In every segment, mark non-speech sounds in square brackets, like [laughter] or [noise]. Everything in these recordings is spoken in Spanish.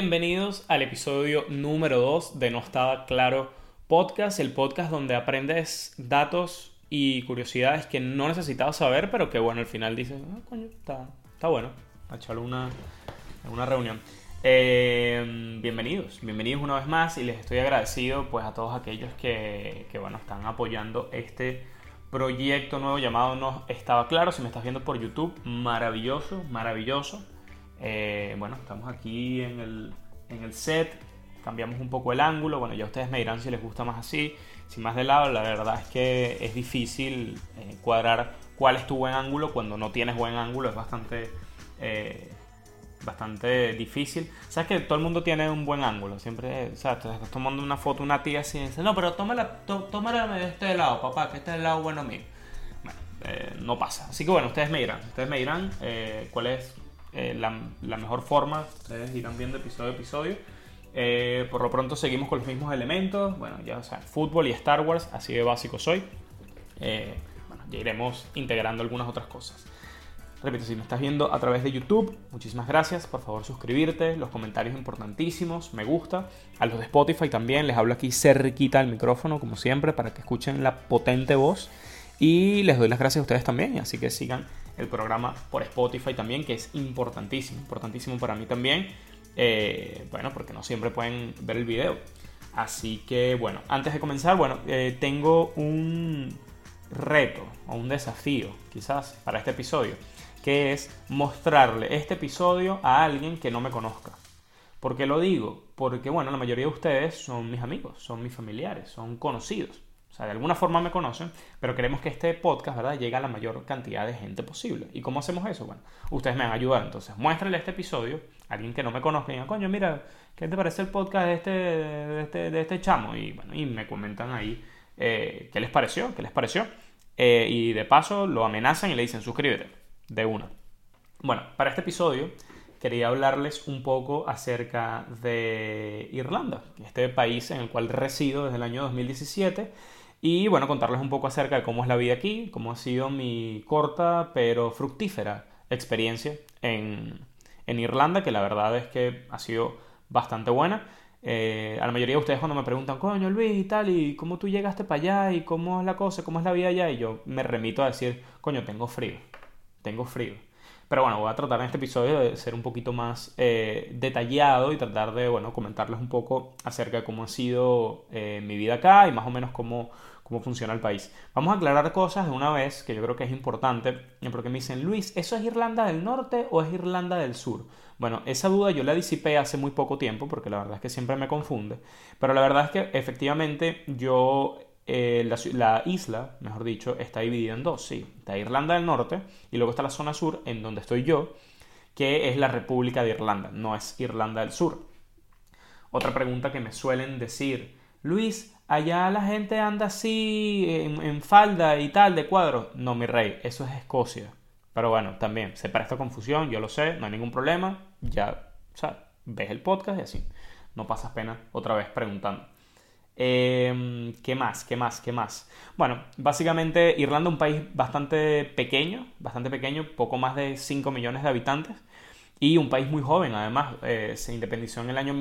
Bienvenidos al episodio número 2 de No Estaba Claro Podcast, el podcast donde aprendes datos y curiosidades que no necesitabas saber, pero que bueno, al final dices, ah, coño, está, está bueno, a echarle una, una reunión. Eh, bienvenidos, bienvenidos una vez más y les estoy agradecido pues a todos aquellos que, que bueno, están apoyando este proyecto nuevo llamado No Estaba Claro. Si me estás viendo por YouTube, maravilloso, maravilloso. Eh, bueno, estamos aquí en el, en el set, cambiamos un poco el ángulo, bueno, ya ustedes me dirán si les gusta más así, si más de lado, la verdad es que es difícil eh, cuadrar cuál es tu buen ángulo cuando no tienes buen ángulo, es bastante... Eh, bastante difícil. Sabes que todo el mundo tiene un buen ángulo. Siempre, o sea, estás tomando una foto, una tía así y dice, no, pero tómala, tómala de este lado, papá, que este es el lado bueno mío. Bueno, no pasa. Así que bueno, ustedes me dirán, ustedes me dirán cuál es eh, la, mejor forma. Ustedes irán viendo episodio a episodio. Eh, por lo pronto seguimos con los mismos elementos. Bueno, ya sea, fútbol y Star Wars, así de básico soy. Eh, bueno, ya iremos integrando algunas otras cosas. Repito, si me estás viendo a través de YouTube, muchísimas gracias. Por favor, suscribirte. Los comentarios importantísimos. Me gusta. A los de Spotify también. Les hablo aquí cerquita al micrófono, como siempre, para que escuchen la potente voz. Y les doy las gracias a ustedes también. Así que sigan el programa por Spotify también, que es importantísimo, importantísimo para mí también. Eh, bueno, porque no siempre pueden ver el video. Así que bueno, antes de comenzar, bueno, eh, tengo un reto o un desafío quizás para este episodio, que es mostrarle este episodio a alguien que no me conozca. ¿Por qué lo digo? Porque bueno, la mayoría de ustedes son mis amigos, son mis familiares, son conocidos sea, de alguna forma me conocen, pero queremos que este podcast, ¿verdad?, llegue a la mayor cantidad de gente posible. ¿Y cómo hacemos eso? Bueno, ustedes me van a ayudar. Entonces, muéstrenle este episodio a alguien que no me conozca y digan, coño, mira, ¿qué te parece el podcast de este, de este, de este chamo? Y bueno, y me comentan ahí eh, qué les pareció, qué les pareció. Eh, y de paso lo amenazan y le dicen, suscríbete, de una. Bueno, para este episodio quería hablarles un poco acerca de Irlanda, este país en el cual resido desde el año 2017 y bueno, contarles un poco acerca de cómo es la vida aquí, cómo ha sido mi corta pero fructífera experiencia en, Irlanda, que la verdad es que ha sido bastante buena. Eh, a la mayoría de ustedes cuando me preguntan, coño Luis y tal, y cómo tú llegaste para allá, y cómo es la cosa, cómo es la vida allá, y yo me remito a decir, coño, tengo frío, tengo frío. Pero bueno, voy a tratar en este episodio de ser un poquito más eh, detallado y tratar de, bueno, comentarles un poco acerca de cómo ha sido eh, mi vida acá y más o menos cómo, cómo funciona el país. Vamos a aclarar cosas de una vez que yo creo que es importante, porque me dicen, Luis, ¿eso es Irlanda del Norte o es Irlanda del Sur? Bueno, esa duda yo la disipé hace muy poco tiempo, porque la verdad es que siempre me confunde, pero la verdad es que efectivamente yo eh, la, isla, mejor dicho, está dividida en dos, sí. Está Irlanda del Norte y luego está la zona sur, en donde estoy yo, que es la República de Irlanda, no es Irlanda del Sur. Otra pregunta que me suelen decir, Luis, allá la gente anda así en, falda y tal, de cuadro. No, mi rey, eso es Escocia. Pero bueno, también se presta confusión, yo lo sé, no hay ningún problema. Ya, o ves el podcast y así. No pasas pena otra vez preguntando. Em, ¿Qué más? ¿Qué más? ¿Qué más? Bueno, básicamente Irlanda es un país bastante pequeño, bastante pequeño, poco más de 5 millones de habitantes y un país muy joven, además, eh, se independizó en el año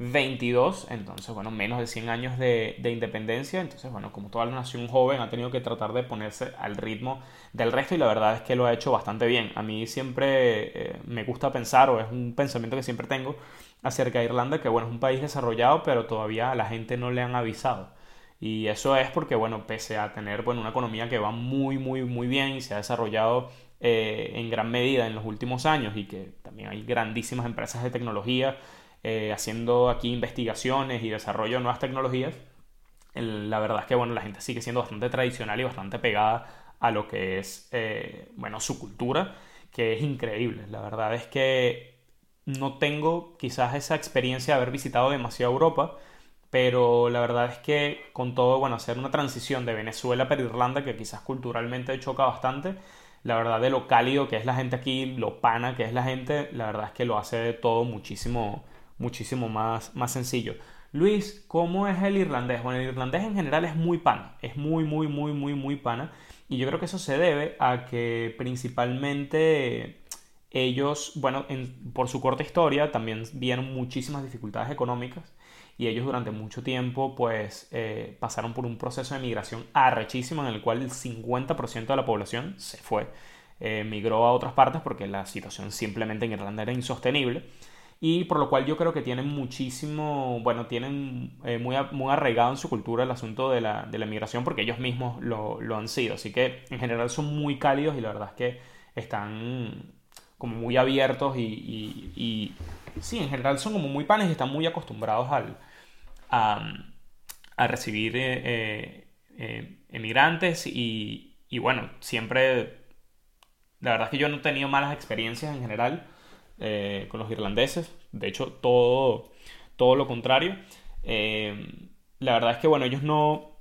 1922, entonces, bueno, menos de 100 años de, independencia, entonces, bueno, como toda la nación joven ha tenido que tratar de ponerse al ritmo del resto y la verdad es que lo ha hecho bastante bien. A mí siempre eh, me gusta pensar, o es un pensamiento que siempre tengo, acerca de Irlanda, que bueno, es un país desarrollado, pero todavía a la gente no le han avisado. Y eso es porque, bueno, pese a tener bueno, una economía que va muy, muy, muy bien y se ha desarrollado eh, en gran medida en los últimos años y que también hay grandísimas empresas de tecnología eh, haciendo aquí investigaciones y desarrollo de nuevas tecnologías, la verdad es que, bueno, la gente sigue siendo bastante tradicional y bastante pegada a lo que es, eh, bueno, su cultura, que es increíble. La verdad es que no tengo quizás esa experiencia de haber visitado demasiado Europa, pero la verdad es que con todo, bueno, hacer una transición de Venezuela para Irlanda, que quizás culturalmente choca bastante, la verdad de lo cálido que es la gente aquí, lo pana que es la gente, la verdad es que lo hace todo muchísimo, muchísimo más, más sencillo. Luis, ¿cómo es el irlandés? Bueno, el irlandés en general es muy pana, es muy, muy, muy, muy, muy pana. Y yo creo que eso se debe a que principalmente ellos, bueno, por su corta historia también vieron muchísimas dificultades económicas y ellos durante mucho tiempo pues eh, pasaron por un proceso de migración arrechísimo en el cual el 50% de la población se fue, eh, migró a otras partes porque la situación simplemente en Irlanda era insostenible y por lo cual yo creo que tienen muchísimo, bueno, tienen eh, muy, muy arraigado en su cultura el asunto de la, de la migración porque ellos mismos lo, lo han sido, así que en general son muy cálidos y la verdad es que están como muy abiertos y, sí, en general son como muy panes y están muy acostumbrados al, a, a recibir eh, eh, eh, emigrantes y, y, bueno, siempre, la verdad es que yo no he tenido malas experiencias en general con los irlandeses, de hecho todo, todo lo contrario. la verdad es que bueno, ellos no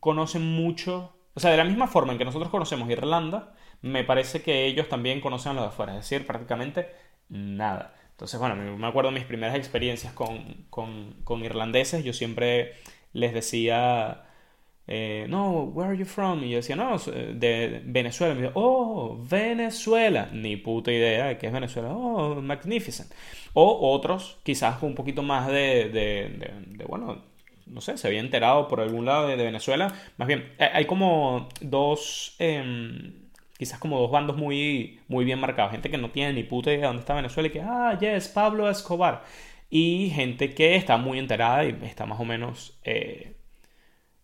conocen mucho, o sea, de la misma forma en que nosotros conocemos Irlanda, me parece que ellos también conocen a los de afuera, es decir, prácticamente nada. Entonces, bueno, me acuerdo mis primeras experiencias con, con, con irlandeses, yo siempre les decía, eh, no, where are you from? Y yo decía, no, de Venezuela. Me decía, oh, Venezuela. Ni puta idea de qué es Venezuela. Oh, magnificent. O otros, quizás un poquito más de, de, bueno, no sé, se había enterado por algún lado de, Venezuela. Más bien, hay como dos... Em, quizás como dos bandos muy, muy bien marcados. Gente que no tiene ni puta idea de dónde está Venezuela y que, ah, yes, Pablo Escobar. Y gente que está muy enterada y está más o menos eh,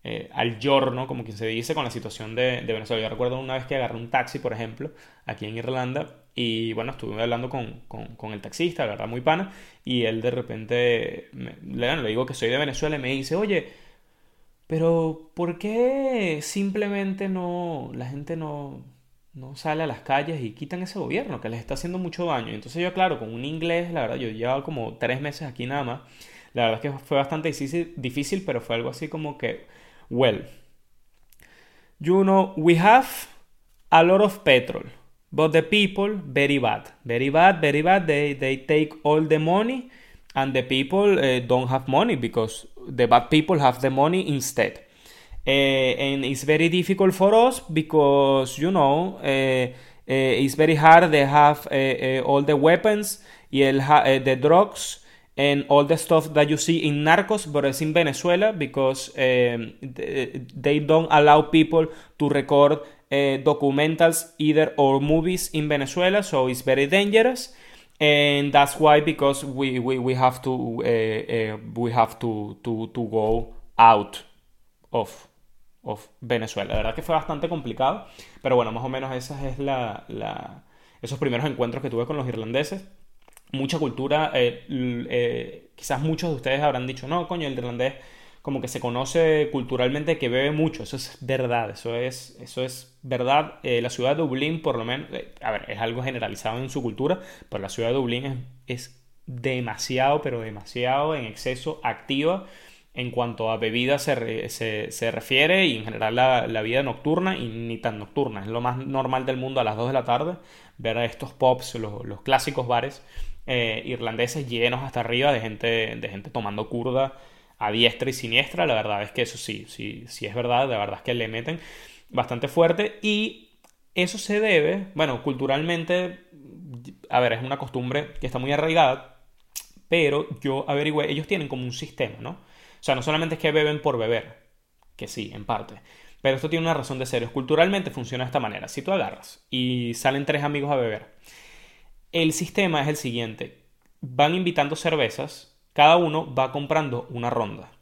eh, al giorno, como quien se dice, con la situación de, Venezuela. Yo recuerdo una vez que agarré un taxi, por ejemplo, aquí en Irlanda, y bueno, estuve hablando con, con, el taxista, la verdad, muy pana, y él de repente, le digo que soy de Venezuela y me dice, oye, pero ¿por qué simplemente no, la gente no, no sale a las calles y quitan ese gobierno que les está haciendo mucho daño. Entonces yo, claro, con un inglés, la verdad, yo llevaba como tres meses aquí nada más. La verdad es que fue bastante difícil, difícil, pero fue algo así como que, well, you know, we have a lot of petrol, but the people very bad, very bad, very bad. They, they take all the money and the people uh, don't have money because the bad people have the money instead. Uh, and it's very difficult for us because you know uh, uh, it's very hard they have all the weapons the drugs and all the stuff that you see in Narcos, but it's in Venezuela because um, they don't allow people to record uh, documentals either or movies in Venezuela, so it's very dangerous. And that's why because we, we, we have to uh, uh, we have to, to, to go out of of Venezuela. La verdad que fue bastante complicado, pero bueno, más o menos esa es la, la esos primeros encuentros que tuve con los irlandeses. Mucha cultura, eh, eh, quizás muchos de ustedes habrán dicho, no, coño, el irlandés como que se conoce culturalmente que bebe mucho, eso es verdad, eso es, eso es verdad. Eh, la ciudad de Dublín, por lo menos, a ver, es algo generalizado en su cultura, pero la ciudad de Dublín es, es demasiado, pero demasiado en exceso activa en cuanto a bebidas se, se, refiere y en general la, vida nocturna y ni tan nocturna. Es lo más normal del mundo a las 2 de la tarde ver a estos pops, los, clásicos bares eh, irlandeses llenos hasta arriba de gente, de gente tomando curda a diestra y siniestra. La verdad es que eso sí, sí, sí es verdad, la verdad es que le meten bastante fuerte y eso se debe, bueno, culturalmente, a ver, es una costumbre que está muy arraigada, pero yo averigüé, ellos tienen como un sistema, ¿no? O sea, no solamente es que beben por beber, que sí, en parte. Pero esto tiene una razón de ser. Culturalmente funciona de esta manera. Si tú agarras y salen tres amigos a beber, el sistema es el siguiente. Van invitando cervezas, cada uno va comprando una ronda.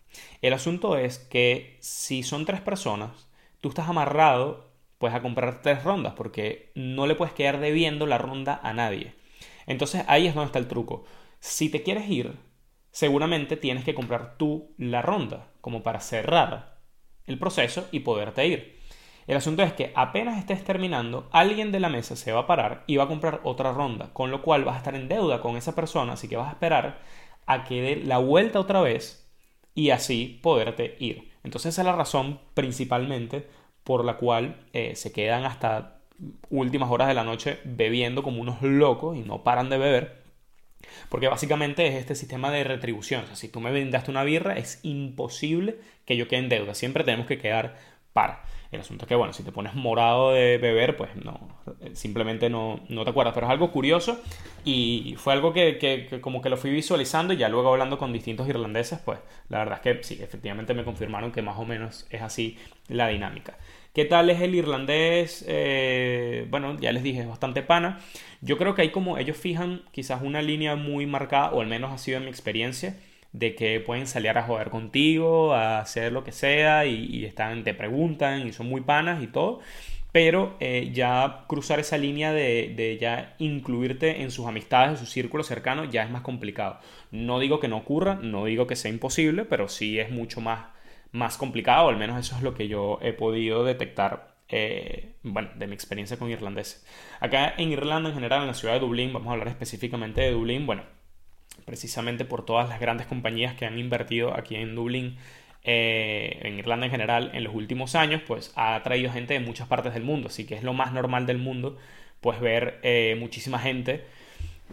El asunto es que si son tres personas, tú estás amarrado pues a comprar tres rondas porque no le puedes quedar debiendo la ronda a nadie. Entonces ahí es donde está el truco. Si te quieres ir, seguramente tienes que comprar tú la ronda, como para cerrar el proceso y poderte ir. El asunto es que apenas estés terminando, alguien de la mesa se va a parar y va a comprar otra ronda, con lo cual vas a estar en deuda con esa persona, así que vas a esperar a que dé la vuelta otra vez y así poderte ir. Entonces esa es la razón principalmente por la cual eh, se quedan hasta últimas horas de la noche bebiendo como unos locos y no paran de beber porque básicamente es este sistema de retribución. Si tú me vendaste una birra, es imposible que yo quede en deuda. Siempre tenemos que quedar para. El asunto es que, bueno, si te pones morado de beber, pues no, simplemente no, no te acuerdas. Pero es algo curioso y fue algo que, que, como que lo fui visualizando y ya luego hablando con distintos irlandeses, pues la verdad es que sí, efectivamente me confirmaron que más o menos es así la dinámica. ¿Qué tal es el irlandés? Eh, bueno, ya les dije, es bastante pana. Yo creo que hay como ellos fijan quizás una línea muy marcada, o al menos ha sido en mi experiencia, de que pueden salir a joder contigo, a hacer lo que sea y, están, te preguntan y son muy panas y todo. Pero eh, ya cruzar esa línea de, de, ya incluirte en sus amistades, en su círculo cercano, ya es más complicado. No digo que no ocurra, no digo que sea imposible, pero sí es mucho más, más complicado, al menos eso es lo que yo he podido detectar eh, bueno, de mi experiencia con irlandeses. Acá en Irlanda en general, en la ciudad de Dublín, vamos a hablar específicamente de Dublín, bueno, precisamente por todas las grandes compañías que han invertido aquí en Dublín, eh, en Irlanda en general, en los últimos años, pues ha traído gente de muchas partes del mundo, así que es lo más normal del mundo, pues ver eh, muchísima gente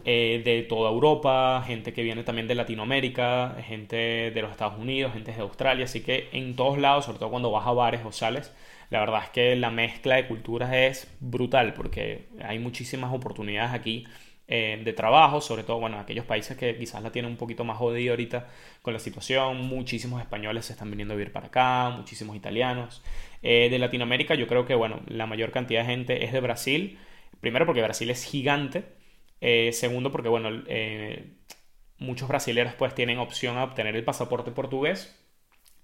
eh, de toda Europa, gente que viene también de Latinoamérica, gente de los Estados Unidos, gente de Australia, así que en todos lados, sobre todo cuando vas a bares o sales, la verdad es que la mezcla de culturas es brutal porque hay muchísimas oportunidades aquí eh, de trabajo, sobre todo, bueno, aquellos países que quizás la tienen un poquito más jodida ahorita con la situación, muchísimos españoles se están viniendo a vivir para acá, muchísimos italianos. Eh, de Latinoamérica yo creo que, bueno, la mayor cantidad de gente es de Brasil, primero porque Brasil es gigante, eh, segundo porque, bueno, muchos brasileños pues tienen opción a obtener el pasaporte portugués.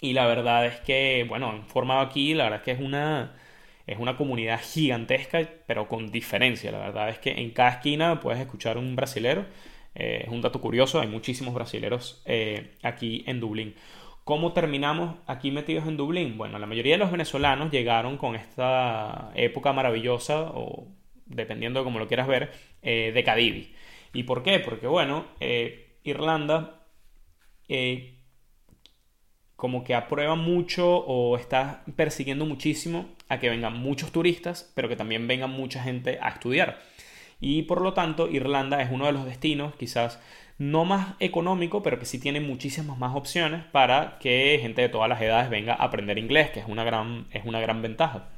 Y la verdad es que, bueno, han formado aquí, la verdad es que es una es una comunidad gigantesca, pero con diferencia. La verdad es que en cada esquina puedes escuchar un brasilero. Eh, es un dato curioso, hay muchísimos brasileros eh, aquí en Dublín. ¿Cómo terminamos aquí metidos en Dublín? Bueno, la mayoría de los venezolanos llegaron con esta época maravillosa, o dependiendo de cómo lo quieras ver, eh, de Cadivi. ¿Y por qué? Porque, bueno, Irlanda como que aprueba mucho o está persiguiendo muchísimo a que vengan muchos turistas, pero que también venga mucha gente a estudiar. Y por lo tanto, Irlanda es uno de los destinos quizás no más económico, pero que sí tiene muchísimas más opciones para que gente de todas las edades venga a aprender inglés, que es una gran, es una gran ventaja.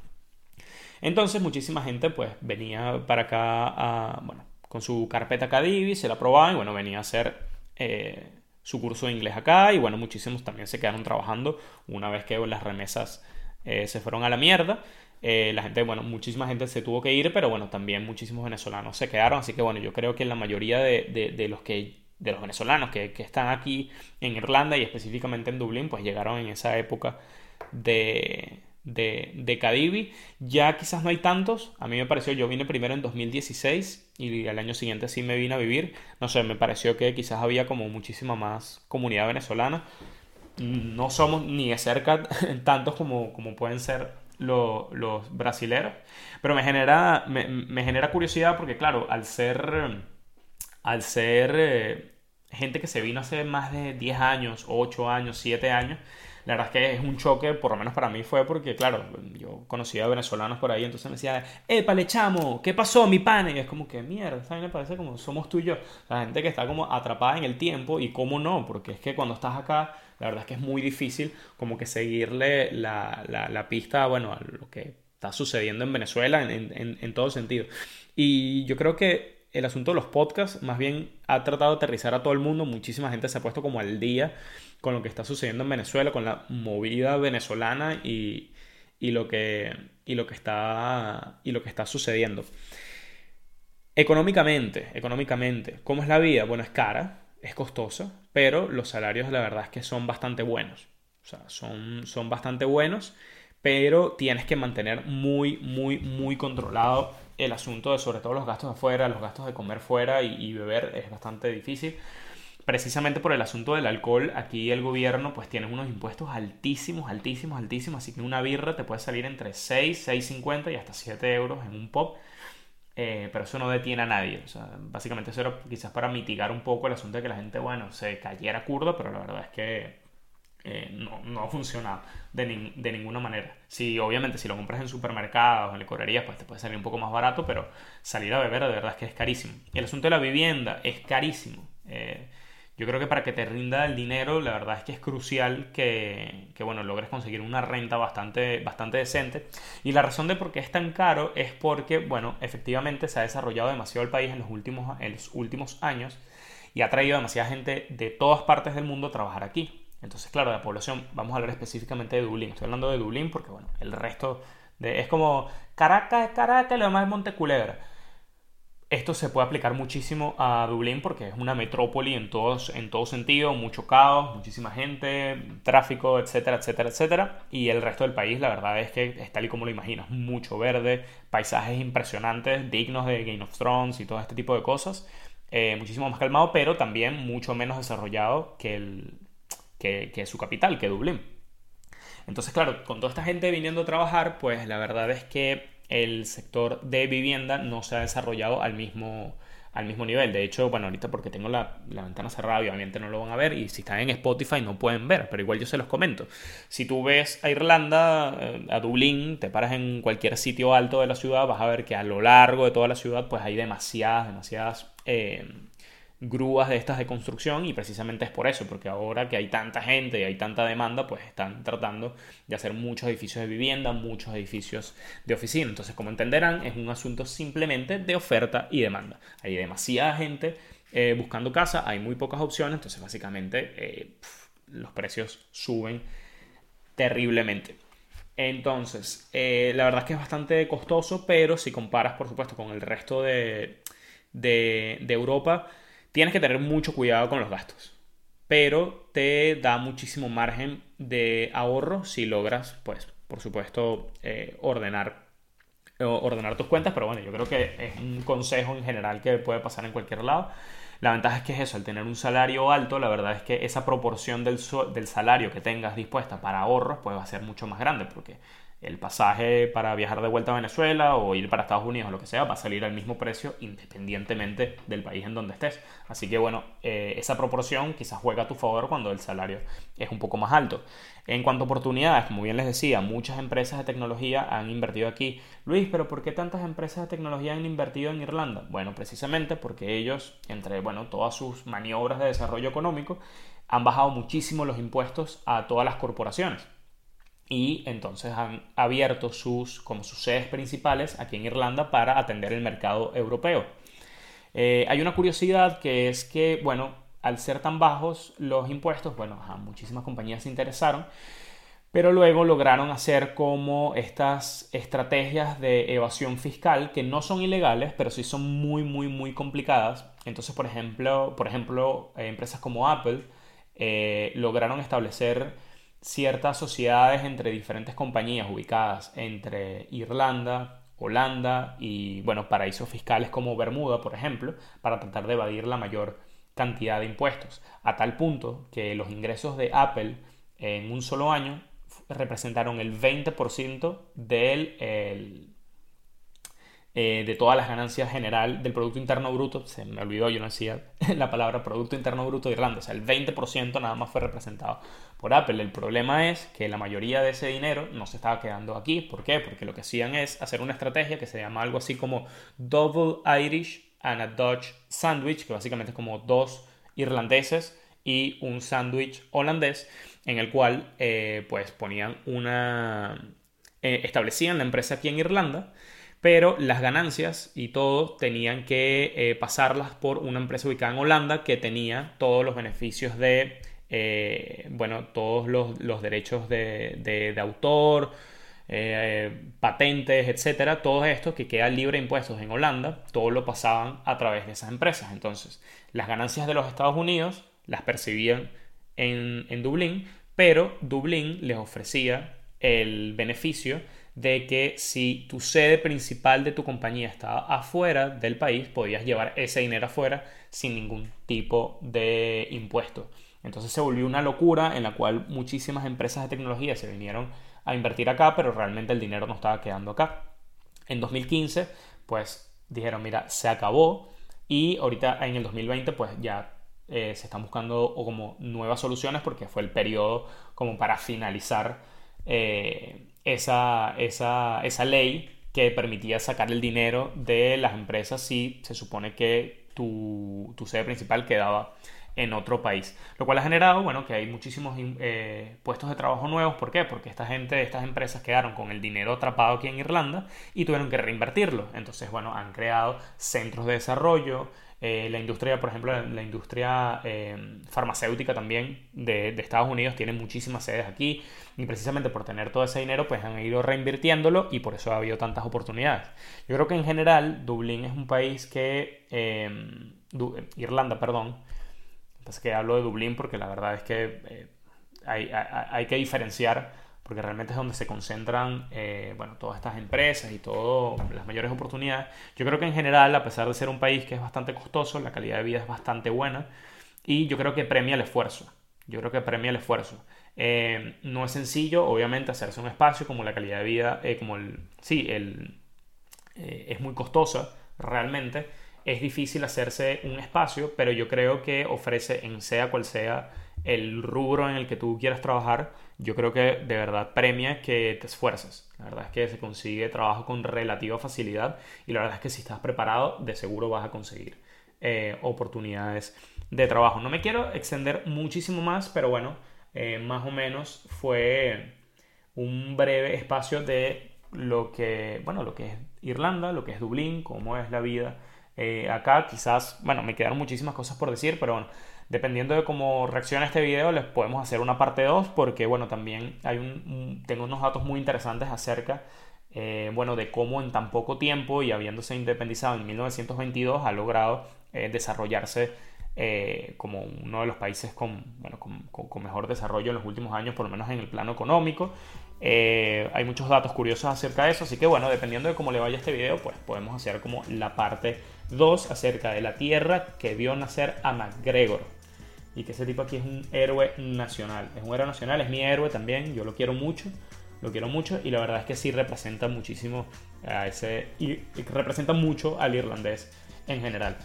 Entonces, muchísima gente pues venía para acá a, bueno, con su carpeta Cadivi, se la probaban y bueno, venía a hacer eh, su curso de inglés acá y bueno, muchísimos también se quedaron trabajando una vez que las remesas eh, se fueron a la mierda. Eh, la gente, bueno, muchísima gente se tuvo que ir, pero bueno, también muchísimos venezolanos se quedaron. Así que bueno, yo creo que la mayoría de, de, los que de los venezolanos que, que, están aquí en Irlanda y específicamente en Dublín, pues llegaron en esa época de, de, de Cadivi. Ya quizás no hay tantos. A mí me pareció, yo vine primero en 2016 y al año siguiente sí me vine a vivir. No sé, me pareció que quizás había como muchísima más comunidad venezolana. No somos ni de cerca [laughs] tantos como, como pueden ser los, brasileros. Pero me genera, me, genera curiosidad porque, claro, al ser, al ser eh, gente que se vino hace más de 10 años, 8 años, 7 años, la verdad es que es un choque, por lo menos para mí fue porque, claro, yo conocía a venezolanos por ahí, entonces me decía, ¡Epa, chamo! ¿Qué pasó, mi pan? Y es como que, mierda, esta me parece como somos tú y yo. La gente que está como atrapada en el tiempo y cómo no, porque es que cuando estás acá, la verdad es que es muy difícil como que seguirle la, la, pista, bueno, a lo que está sucediendo en Venezuela en, en, en todo sentido. Y yo creo que el asunto de los podcasts más bien ha tratado de aterrizar a todo el mundo. Muchísima gente se ha puesto como al día con lo que está sucediendo en Venezuela, con la movida venezolana y, lo, que, y lo, que, está, y lo que está sucediendo. Económicamente, económicamente, ¿cómo es la vida? Bueno, es cara, es costosa, pero los salarios la verdad es que son bastante buenos. O sea, son, son bastante buenos, pero tienes que mantener muy, muy, muy controlado el asunto de sobre todo los gastos afuera, los gastos de comer fuera y, beber es bastante difícil. Precisamente por el asunto del alcohol, aquí el gobierno pues tiene unos impuestos altísimos, altísimos, altísimos, así que una birra te puede salir entre 6, 6,50 y hasta 7 euros en un pop. Eh, pero eso no detiene a nadie. O sea, básicamente eso era quizás para mitigar un poco el asunto de que la gente, bueno, se cayera curda, pero la verdad es que eh, no, no, ha funcionado de, de, ninguna manera. Si, obviamente, si lo compras en supermercados, en licorerías, pues te puede salir un poco más barato, pero salir a beber de verdad es que es carísimo. El asunto de la vivienda es carísimo. Eh, Yo creo que para que te rinda el dinero, la verdad es que es crucial que, que, bueno, logres conseguir una renta bastante, bastante decente. Y la razón de por qué es tan caro es porque, bueno, efectivamente se ha desarrollado demasiado el país en los últimos, en los últimos años y ha traído demasiada gente de todas partes del mundo a trabajar aquí. Entonces, claro, la población, vamos a hablar específicamente de Dublín. Estoy hablando de Dublín porque, bueno, el resto es como Caracas es Caracas y lo demás es Monteculebra. Esto se puede aplicar muchísimo a Dublín porque es una metrópoli en, todos, en todo sentido, mucho caos, muchísima gente, tráfico, etcétera, etcétera, etcétera. Y el resto del país, la verdad es que es tal y como lo imaginas, mucho verde, paisajes impresionantes, dignos de Game of Thrones y todo este tipo de cosas. Eh, muchísimo más calmado, pero también mucho menos desarrollado que, el, que, que su capital, que Dublín. Entonces, claro, con toda esta gente viniendo a trabajar, pues la verdad es que el sector de vivienda no se ha desarrollado al mismo, al mismo nivel. De hecho, bueno, ahorita porque tengo la, ventana cerrada, obviamente no lo van a ver. Y si están en Spotify no pueden ver, pero igual yo se los comento. Si tú ves a Irlanda, eh, a Dublín, te paras en cualquier sitio alto de la ciudad, vas a ver que a lo largo de toda la ciudad, pues hay demasiadas, demasiadas. Eh, grúas de estas de construcción y precisamente es por eso, porque ahora que hay tanta gente y hay tanta demanda, pues están tratando de hacer muchos edificios de vivienda, muchos edificios de oficina. Entonces, como entenderán, es un asunto simplemente de oferta y demanda. Hay demasiada gente eh, buscando casa, hay muy pocas opciones, entonces básicamente eh, los precios suben terriblemente. Entonces, eh, la verdad es que es bastante costoso, pero si comparas, por supuesto, con el resto de, de, de Europa, Tienes que tener mucho cuidado con los gastos, pero te da muchísimo margen de ahorro si logras, pues, por supuesto, eh, ordenar, ordenar tus cuentas, pero bueno, yo creo que es un consejo en general que puede pasar en cualquier lado. La ventaja es que es eso, al tener un salario alto, la verdad es que esa proporción del, del salario que tengas dispuesta para ahorros pues va a ser mucho más grande, porque el pasaje para viajar de vuelta a Venezuela o ir para Estados Unidos o lo que sea va a salir al mismo precio independientemente del país en donde estés. Así que bueno, eh, esa proporción quizás juega a tu favor cuando el salario es un poco más alto. En cuanto a oportunidades, como bien les decía, muchas empresas de tecnología han invertido aquí. Luis, pero ¿por qué tantas empresas de tecnología han invertido en Irlanda? Bueno, precisamente porque ellos, entre bueno, todas sus maniobras de desarrollo económico, han bajado muchísimo los impuestos a todas las corporaciones y entonces han abierto sus, como sus sedes principales aquí en Irlanda para atender el mercado europeo. Eh, hay una curiosidad que es que, bueno, al ser tan bajos los impuestos, bueno, muchísimas compañías se interesaron, pero luego lograron hacer como estas estrategias de evasión fiscal que no son ilegales, pero sí son muy, muy, muy complicadas. Entonces, por ejemplo, por ejemplo eh, empresas como Apple eh, lograron establecer ciertas sociedades entre diferentes compañías ubicadas entre Irlanda, Holanda y, bueno, paraísos fiscales como Bermuda, por ejemplo, para tratar de evadir la mayor cantidad de impuestos, a tal punto que los ingresos de Apple en un solo año representaron el 20% del eh, de todas las ganancias general del Producto Interno Bruto, se me olvidó, yo no decía [laughs] la palabra Producto Interno Bruto de Irlanda, o sea, el 20% nada más fue representado por Apple. El problema es que la mayoría de ese dinero no se estaba quedando aquí. ¿Por qué? Porque lo que hacían es hacer una estrategia que se llama algo así como Double Irish and a Dutch Sandwich, que básicamente es como dos irlandeses y un sándwich holandés, en el cual eh, pues ponían una... Eh, establecían la empresa aquí en Irlanda pero las ganancias y todo tenían que eh, pasarlas por una empresa ubicada en Holanda que tenía todos los beneficios de, eh, bueno, todos los, derechos de, autor, eh, patentes, etcétera, todo esto que queda libre de impuestos en Holanda, todo lo pasaban a través de esas empresas. Entonces, las ganancias de los Estados Unidos las percibían en, en Dublín, pero Dublín les ofrecía el beneficio de que si tu sede principal de tu compañía estaba afuera del país, podías llevar ese dinero afuera sin ningún tipo de impuesto. Entonces se volvió una locura en la cual muchísimas empresas de tecnología se vinieron a invertir acá, pero realmente el dinero no estaba quedando acá. En 2015, pues dijeron, mira, se acabó y ahorita en el 2020, pues ya eh, se están buscando como nuevas soluciones porque fue el periodo como para finalizar eh, esa, esa, esa ley que permitía sacar el dinero de las empresas si se supone que tu, tu sede principal quedaba en otro país. Lo cual ha generado, bueno, que hay muchísimos eh, puestos de trabajo nuevos. ¿Por qué? Porque esta gente, estas empresas quedaron con el dinero atrapado aquí en Irlanda y tuvieron que reinvertirlo. Entonces, bueno, han creado centros de desarrollo, eh, la industria, por ejemplo, la industria eh, farmacéutica también de, Estados Unidos tiene muchísimas sedes aquí y precisamente por tener todo ese dinero pues han ido reinvirtiéndolo y por eso ha habido tantas oportunidades. Yo creo que en general Dublín es un país que... Irlanda, perdón. Entonces que hablo de Dublín porque la verdad es que hay, hay que diferenciar porque realmente es donde se concentran eh, todas estas empresas y todas las mayores oportunidades. Yo creo que en general, a pesar de ser un país que es bastante costoso, la calidad de vida es bastante buena y yo creo que premia el esfuerzo. Yo creo que premia el esfuerzo. Eh, no es sencillo, obviamente, hacerse un espacio como la calidad de vida, eh, como el... Sí, el, es muy costosa realmente. Es difícil hacerse un espacio, pero yo creo que ofrece, en sea cual sea el rubro en el que tú quieras trabajar, yo creo que de verdad premia que te esfuerces. La verdad es que se consigue trabajo con relativa facilidad y la verdad es que si estás preparado, de seguro vas a conseguir eh, oportunidades de trabajo. No me quiero extender muchísimo más, pero bueno, eh, más o menos fue un breve espacio de lo que, bueno, lo que es Irlanda, lo que es Dublín, cómo es la vida eh, acá. Quizás, bueno, me quedaron muchísimas cosas por decir, pero bueno, Dependiendo de cómo reaccione este video, les podemos hacer una parte 2 porque, bueno, también hay un, tengo unos datos muy interesantes acerca, eh, bueno, de cómo en tan poco tiempo y habiéndose independizado en 1922 ha logrado eh, desarrollarse eh, como uno de los países con, bueno, con, mejor desarrollo en los últimos años, por lo menos en el plano económico. hay muchos datos curiosos acerca de eso, así que bueno, dependiendo de cómo le vaya este video, pues podemos hacer como la parte 2 acerca de la tierra que vio nacer a MacGregor y que ese tipo aquí es un héroe nacional. Es un héroe nacional, es mi héroe también, yo lo quiero mucho, lo quiero mucho y la verdad es que sí representa muchísimo a ese y representa mucho al irlandés en general.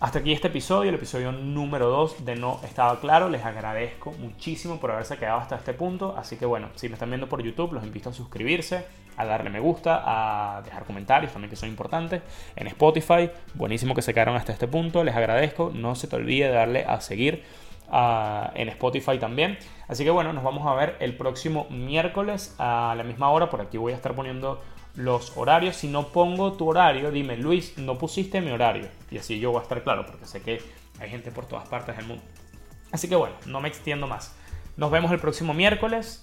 Hasta aquí este episodio, el episodio número 2 de No Estaba Claro. Les agradezco muchísimo por haberse quedado hasta este punto. Así que bueno, si me están viendo por YouTube, los invito a suscribirse, a darle me gusta, a dejar comentarios también que son importantes. En Spotify, buenísimo que se quedaron hasta este punto. Les agradezco. No se te olvide de darle a seguir en Spotify también. Así que bueno, nos vamos a ver el próximo miércoles a la misma hora. Por aquí voy a estar poniendo los horarios. Si no pongo tu horario, dime, Luis, no pusiste mi horario. Y así yo voy a estar claro, porque sé que hay gente por todas partes del mundo. Así que bueno, no me extiendo más. Nos vemos el próximo miércoles.